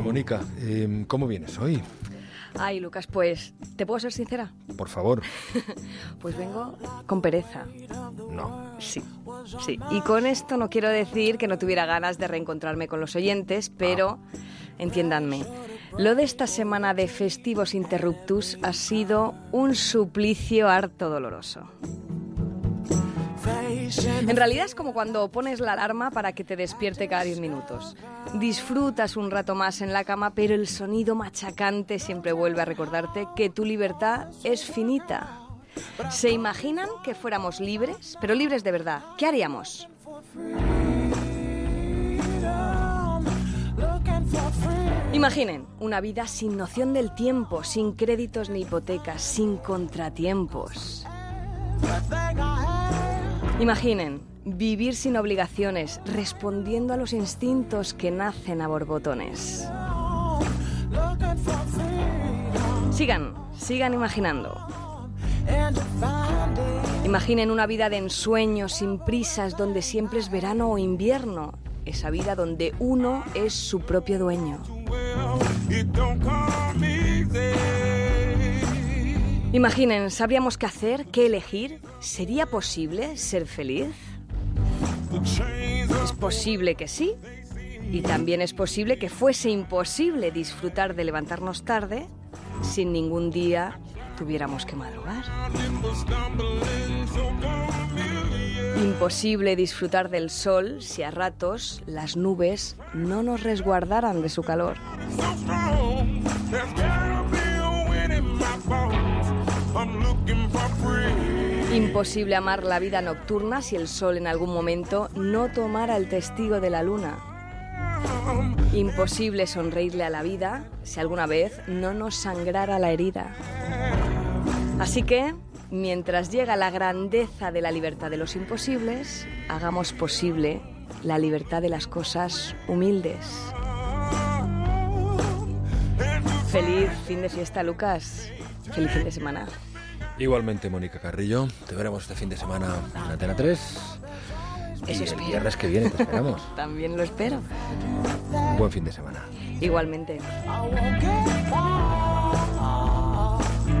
Bueno, Mónica, em, ¿cómo vienes hoy? Ay, Lucas, pues, ¿te puedo ser sincera? Por favor. Pues vengo con pereza. No. Sí, sí. Y con esto no quiero decir que no tuviera ganas de reencontrarme con los oyentes, pero entiéndanme. Lo de esta semana de festivos interruptus ha sido un suplicio harto doloroso. En realidad es como cuando pones la alarma para que te despierte cada 10 minutos. Disfrutas un rato más en la cama, pero el sonido machacante siempre vuelve a recordarte que tu libertad es finita. ¿Se imaginan que fuéramos libres? Pero libres de verdad. ¿Qué haríamos? Imaginen una vida sin noción del tiempo, sin créditos ni hipotecas, sin contratiempos. Imaginen vivir sin obligaciones, respondiendo a los instintos que nacen a borbotones. Sigan, sigan imaginando. Imaginen una vida de ensueño, sin prisas, donde siempre es verano o invierno. Esa vida donde uno es su propio dueño. Imaginen, ¿sabríamos qué hacer? ¿Qué elegir? ¿Sería posible ser feliz? Es posible que sí. Y también es posible que fuese imposible disfrutar de levantarnos tarde sin ningún día tuviéramos que madrugar. Imposible disfrutar del sol si a ratos las nubes no nos resguardaran de su calor. Imposible amar la vida nocturna si el sol en algún momento no tomara el testigo de la luna. Imposible sonreírle a la vida si alguna vez no nos sangrara la herida. Así que, mientras llega la grandeza de la libertad de los imposibles, hagamos posible la libertad de las cosas humildes. Feliz fin de fiesta, Lucas. Feliz fin de semana. Igualmente, Mónica Carrillo. Te veremos este fin de semana en Antena 3. Y Eso el espero. viernes que viene te esperamos. También lo espero. Buen fin de semana. Igualmente.